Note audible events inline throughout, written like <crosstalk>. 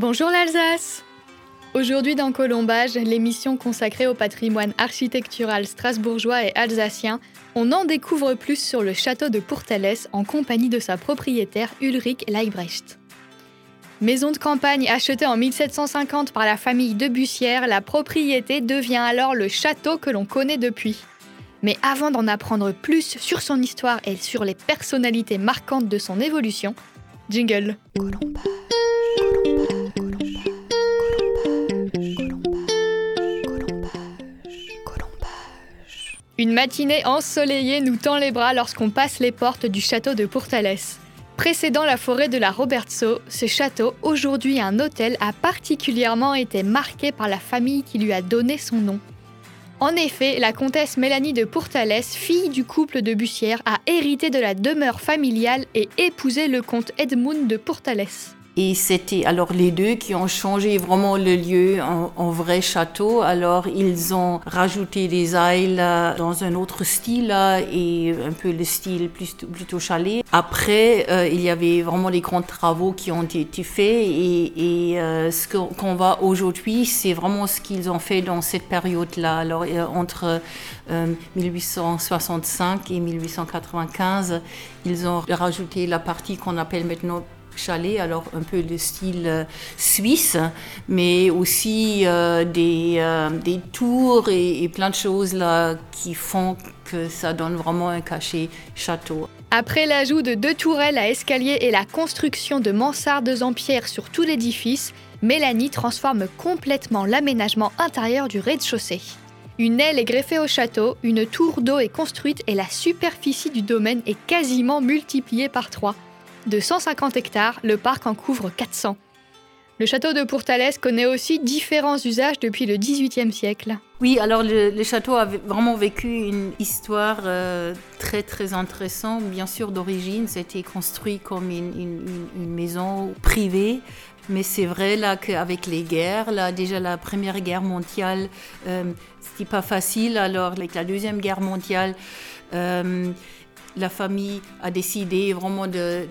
Bonjour l'Alsace Aujourd'hui dans Colombage, l'émission consacrée au patrimoine architectural strasbourgeois et alsacien, on en découvre plus sur le château de Pourtalès en compagnie de sa propriétaire Ulrich Leibrecht. Maison de campagne achetée en 1750 par la famille de Bussière, la propriété devient alors le château que l'on connaît depuis. Mais avant d'en apprendre plus sur son histoire et sur les personnalités marquantes de son évolution, jingle. Une matinée ensoleillée nous tend les bras lorsqu'on passe les portes du château de Pourtalès. Précédant la forêt de la Robertso, ce château, aujourd'hui un hôtel, a particulièrement été marqué par la famille qui lui a donné son nom. En effet, la comtesse Mélanie de Pourtalès, fille du couple de Bussière, a hérité de la demeure familiale et épousé le comte Edmund de Pourtalès. Et c'était alors les deux qui ont changé vraiment le lieu en, vrai château. Alors ils ont rajouté des ailes dans un autre style et un peu le style plutôt, plutôt chalet. Après, euh, il y avait vraiment les grands travaux qui ont été faits et, et euh, ce qu'on voit aujourd'hui, c'est vraiment ce qu'ils ont fait dans cette période-là. Alors euh, entre 1865 et 1895, ils ont rajouté la partie qu'on appelle maintenant chalet, alors un peu de style euh, suisse, mais aussi euh, des, euh, des, tours et, plein de choses là qui font que ça donne vraiment un cachet château. Après l'ajout de deux tourelles à escalier et la construction de mansardes en pierre sur tout l'édifice, Mélanie transforme complètement l'aménagement intérieur du rez-de-chaussée. Une aile est greffée au château, une tour d'eau est construite et la superficie du domaine est quasiment multipliée par trois. De 150 hectares, le parc en couvre 400. Le château de Pourtalès connaît aussi différents usages depuis le XVIIIe siècle. Oui, alors le, château a vraiment vécu une histoire euh, très très intéressante. Bien sûr, d'origine, c'était construit comme une, maison privée. Mais c'est vrai là qu'avec les guerres, là déjà la première guerre mondiale, euh, c'était pas facile. Alors avec la deuxième guerre mondiale, euh, la famille a décidé vraiment de,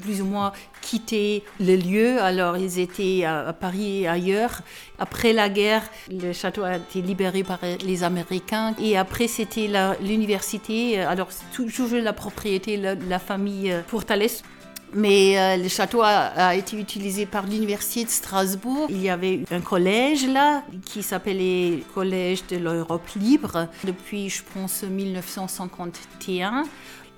plus ou moins quitter le lieu. Alors ils étaient à, Paris et ailleurs. Après la guerre, le château a été libéré par les Américains. Et après, c'était l'université. Alors toujours la propriété de la, famille euh, Portales. Mais euh, le château a, été utilisé par l'Université de Strasbourg. Il y avait un collège là qui s'appelait Collège de l'Europe libre depuis, je pense, 1951.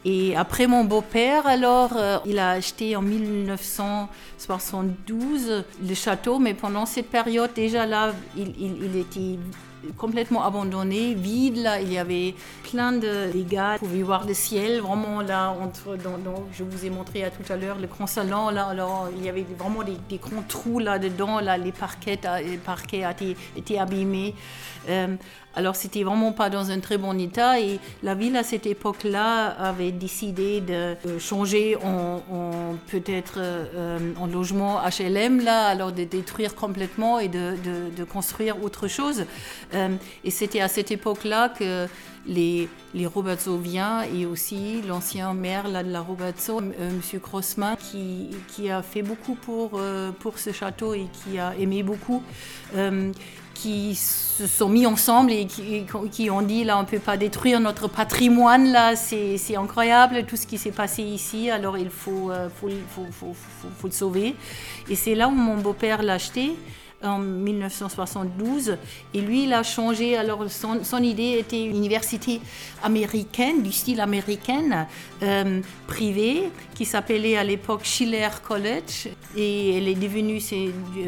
Et après mon beau-père, alors, euh, il a acheté en 1972 le château, mais pendant cette période, déjà là, il, était complètement abandonné, vide. Là, il y avait plein de dégâts. Vous pouvez voir le ciel, vraiment là, entre, dans, je vous ai montré à tout à l'heure le grand salon. Là, alors, il y avait vraiment des, grands trous là-dedans. Là, les parquets, les parquets étaient, abîmés. Euh, alors c'était vraiment pas dans un très bon état et la ville à cette époque-là avait décidé de changer en, peut-être euh, en logement HLM là, alors de détruire complètement et de, de, construire autre chose. Euh, et c'était à cette époque-là que les, les Robertsoviens et aussi l'ancien maire là, de la Robertso, M. Grossman, qui, qui, a fait beaucoup pour, pour ce château et qui a aimé beaucoup qui se sont mis ensemble et qui, ont dit là on ne peut pas détruire notre patrimoine là c'est incroyable tout ce qui s'est passé ici alors il euh, faut, faut le sauver. Et c'est là où mon beau-père l'a acheté en 1972. Et lui, il a changé. Alors, son, idée était une université américaine, du style américain, euh, privée, qui s'appelait à l'époque Schiller College. Et elle est devenue,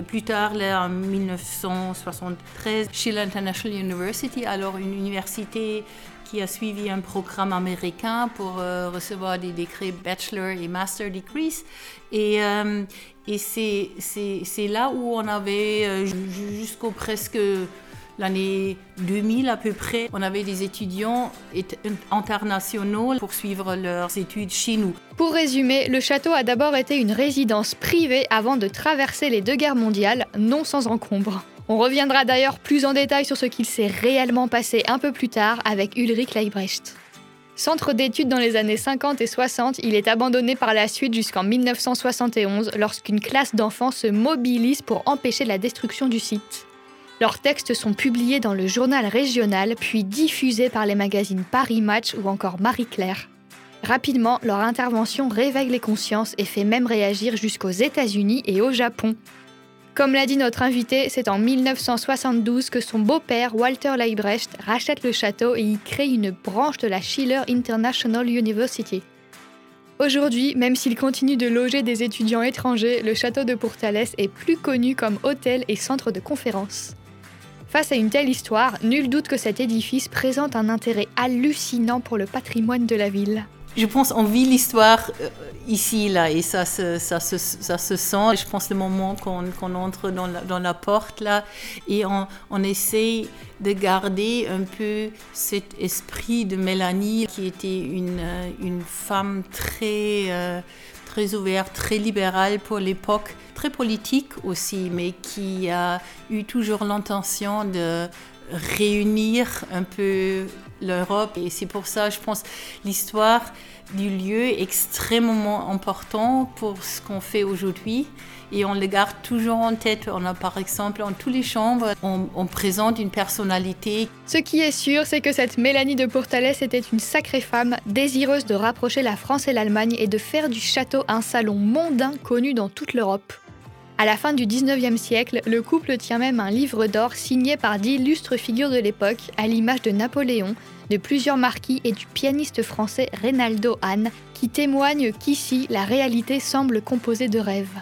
plus tard, en 1973, Schiller International University. Alors, une université qui a suivi un programme américain pour euh, recevoir des décrets bachelor et master degrees. Et, euh, et c'est là où on avait, euh, jusqu'au presque l'année 2000 à peu près, on avait des étudiants internationaux pour suivre leurs études chez nous. Pour résumer, le château a d'abord été une résidence privée avant de traverser les deux guerres mondiales, non sans encombre. On reviendra d'ailleurs plus en détail sur ce qu'il s'est réellement passé un peu plus tard avec Ulrich Leibrecht. Centre d'études dans les années 50 et 60, il est abandonné par la suite jusqu'en 1971 lorsqu'une classe d'enfants se mobilise pour empêcher la destruction du site. Leurs textes sont publiés dans le journal régional puis diffusés par les magazines Paris Match ou encore Marie-Claire. Rapidement, leur intervention réveille les consciences et fait même réagir jusqu'aux États-Unis et au Japon. Comme l'a dit notre invité, c'est en 1972 que son beau-père, Walter Leibrecht, rachète le château et y crée une branche de la Schiller International University. Aujourd'hui, même s'il continue de loger des étudiants étrangers, le château de Pourtalès est plus connu comme hôtel et centre de conférences. Face à une telle histoire, nul doute que cet édifice présente un intérêt hallucinant pour le patrimoine de la ville. Je pense qu'on vit l'histoire euh, ici, là, et ça se, ça se, sent. Je pense le moment qu'on entre dans la, porte, là, et on, on essaie de garder un peu cet esprit de Mélanie, qui était une, euh, femme très, euh, très ouverte, très libérale pour l'époque, très politique aussi, mais qui a eu toujours l'intention de réunir un peu l'Europe. Et c'est pour ça, je pense, l'histoire du lieu est extrêmement important pour ce qu'on fait aujourd'hui. Et on le garde toujours en tête. On a par exemple, en toutes les chambres, on, présente une personnalité. Ce qui est sûr, c'est que cette Mélanie de Portales était une sacrée femme, désireuse de rapprocher la France et l'Allemagne et de faire du château un salon mondain connu dans toute l'Europe. À la fin du 19e siècle, le couple tient même un livre d'or signé par d'illustres figures de l'époque, à l'image de Napoléon, de plusieurs marquis et du pianiste français Reynaldo Hahn, qui témoignent qu'ici, la réalité semble composée de rêves.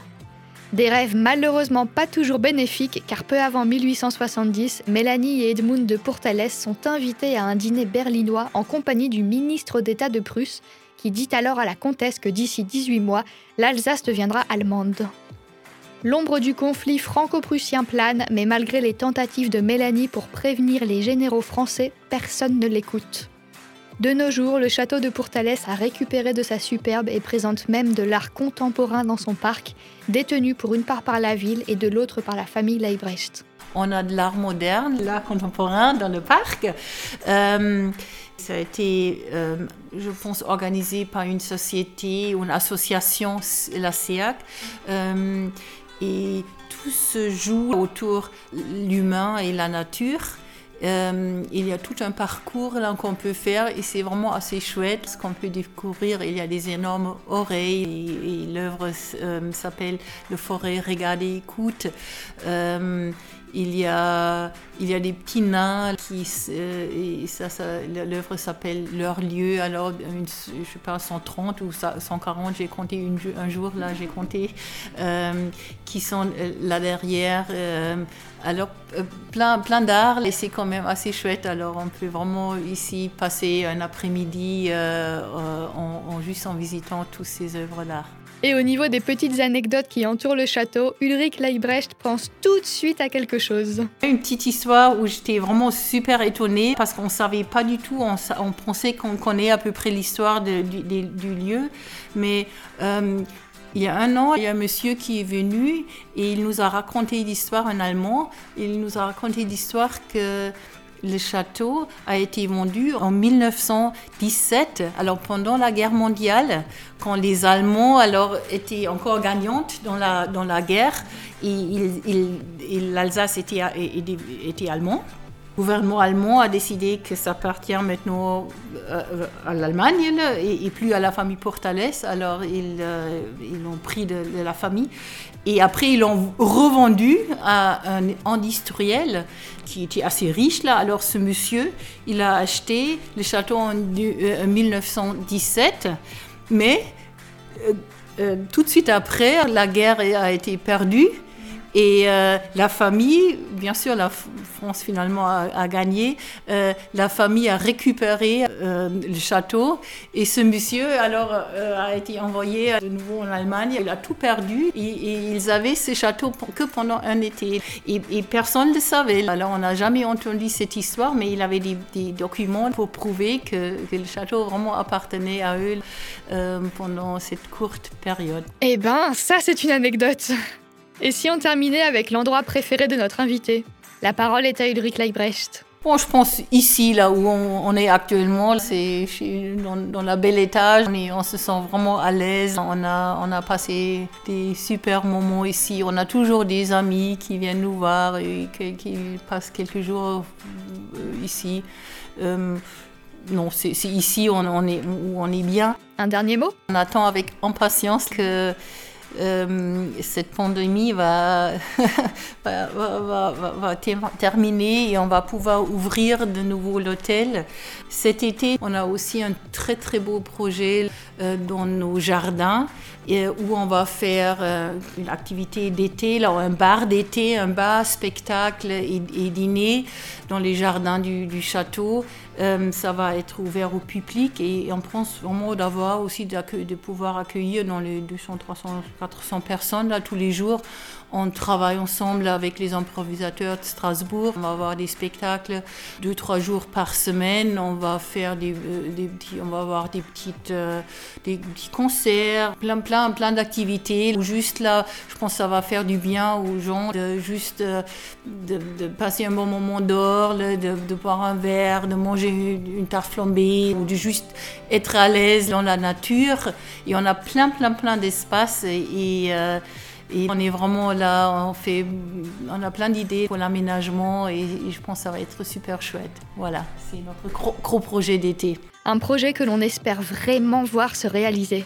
Des rêves malheureusement pas toujours bénéfiques, car peu avant 1870, Mélanie et Edmund de Pourtalès sont invités à un dîner berlinois en compagnie du ministre d'État de Prusse, qui dit alors à la comtesse que d'ici 18 mois, l'Alsace deviendra allemande. L'ombre du conflit franco-prussien plane, mais malgré les tentatives de Mélanie pour prévenir les généraux français, personne ne l'écoute. De nos jours, le château de Pourtalès a récupéré de sa superbe et présente même de l'art contemporain dans son parc, détenu pour une part par la ville et de l'autre par la famille Leibrecht. On a de l'art moderne, l'art contemporain dans le parc. Euh, ça a été, euh, je pense, organisé par une société une association, la SEAC. Euh, et tout se joue autour l'humain et la nature. Euh, il y a tout un parcours là qu'on peut faire et c'est vraiment assez chouette ce qu'on peut découvrir. Il y a des énormes oreilles et, l'œuvre euh, s'appelle Le forêt, regardez, écoute. Euh, il y a, il y a des petits nains qui, et ça, l'œuvre s'appelle Leur lieu. Alors, une, je sais pas, 130 ou 140, j'ai compté un jour, là, j'ai compté, euh, qui sont euh, là derrière. Euh, alors, plein, plein d'art, et c'est quand même assez chouette. Alors, on peut vraiment ici passer un après-midi en, en, juste en visitant toutes ces œuvres d'art. Et au niveau des petites anecdotes qui entourent le château, Ulrich Leibrecht pense tout de suite à quelque chose. Une petite histoire où j'étais vraiment super étonnée parce qu'on ne savait pas du tout, on, pensait qu'on connaît à peu près l'histoire du, lieu, mais euh, il y a un an, il y a un monsieur qui est venu et il nous a raconté l'histoire en allemand. Il nous a raconté l'histoire que le château a été vendu en 1917, alors pendant la guerre mondiale, quand les Allemands alors étaient encore gagnantes dans la, dans la guerre, et, l'Alsace était, était allemand. Le gouvernement allemand a décidé que ça appartient maintenant euh, à l'Allemagne et, plus à la famille Portales. Alors ils, euh, l'ont pris de, la famille et après ils l'ont revendu à un industriel qui était assez riche là. Alors ce monsieur, il a acheté le château en 1917, euh, mais tout de suite après, la guerre a été perdue. Et euh, la famille, bien sûr, la France finalement a, gagné. Euh, la famille a récupéré euh, le château et ce monsieur alors a été envoyé de nouveau en Allemagne. Il a tout perdu et, ils avaient ce château que pendant un été et, personne ne le savait. Alors on n'a jamais entendu cette histoire, mais il avait des, documents pour prouver que, que, le château vraiment appartenait à eux pendant cette courte période. Eh ben, ça c'est une anecdote. Et si on terminait avec l'endroit préféré de notre invité? La parole est à Ulrich Leibrecht. Bon, je pense ici, là où on, est actuellement, c'est dans, dans, la belle étage. On, on, se sent vraiment à l'aise. On a, on a passé des super moments ici. On a toujours des amis qui viennent nous voir et qui, passent quelques jours euh, ici. Euh, non, c'est ici où on, est, où on est bien. Un dernier mot? On attend avec impatience que euh, cette pandémie va, <laughs> terminer et on va pouvoir ouvrir de nouveau l'hôtel. Cet été, on a aussi un très très beau projet euh, dans nos jardins où on va faire euh, une activité d'été, un bar d'été, un bar, spectacle et, dîner dans les jardins du, château. Euh, ça va être ouvert au public et on pense vraiment d'avoir aussi de pouvoir accueillir dans les 200, 300, 400 personnes là tous les jours. On travaille ensemble avec les improvisateurs de Strasbourg. On va avoir des spectacles deux, trois jours par semaine. On va faire des, petits, on va avoir des petites, des petits concerts, plein, plein plein, d'activités. Juste là, je pense que ça va faire du bien aux gens de juste euh, de, passer un bon moment dehors, de, de, boire un verre, de manger une, tarte flambée ou de juste être à l'aise dans la nature. Et on a plein, plein, plein d'espaces et, euh, on est vraiment là, on, fait, on a plein d'idées pour l'aménagement et, je pense que ça va être super chouette. Voilà, c'est notre gros, gros projet d'été. Un projet que l'on espère vraiment voir se réaliser.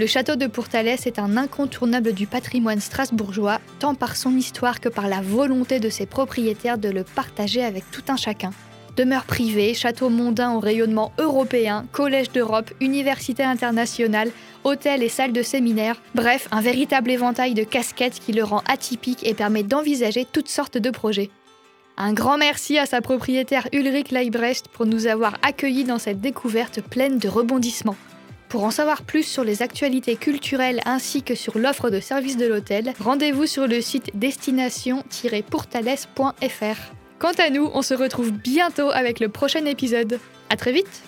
Le château de Pourtalès est un incontournable du patrimoine strasbourgeois, tant par son histoire que par la volonté de ses propriétaires de le partager avec tout un chacun. Demeure privée, château mondain au rayonnement européen, collège d'Europe, université internationale, hôtel et salle de séminaire, bref, un véritable éventail de casquettes qui le rend atypique et permet d'envisager toutes sortes de projets. Un grand merci à sa propriétaire Ulrich Leibrecht pour nous avoir accueillis dans cette découverte pleine de rebondissements. Pour en savoir plus sur les actualités culturelles ainsi que sur l'offre de services de l'hôtel, rendez-vous sur le site destination-pourtales.fr. Quant à nous, on se retrouve bientôt avec le prochain épisode. À très vite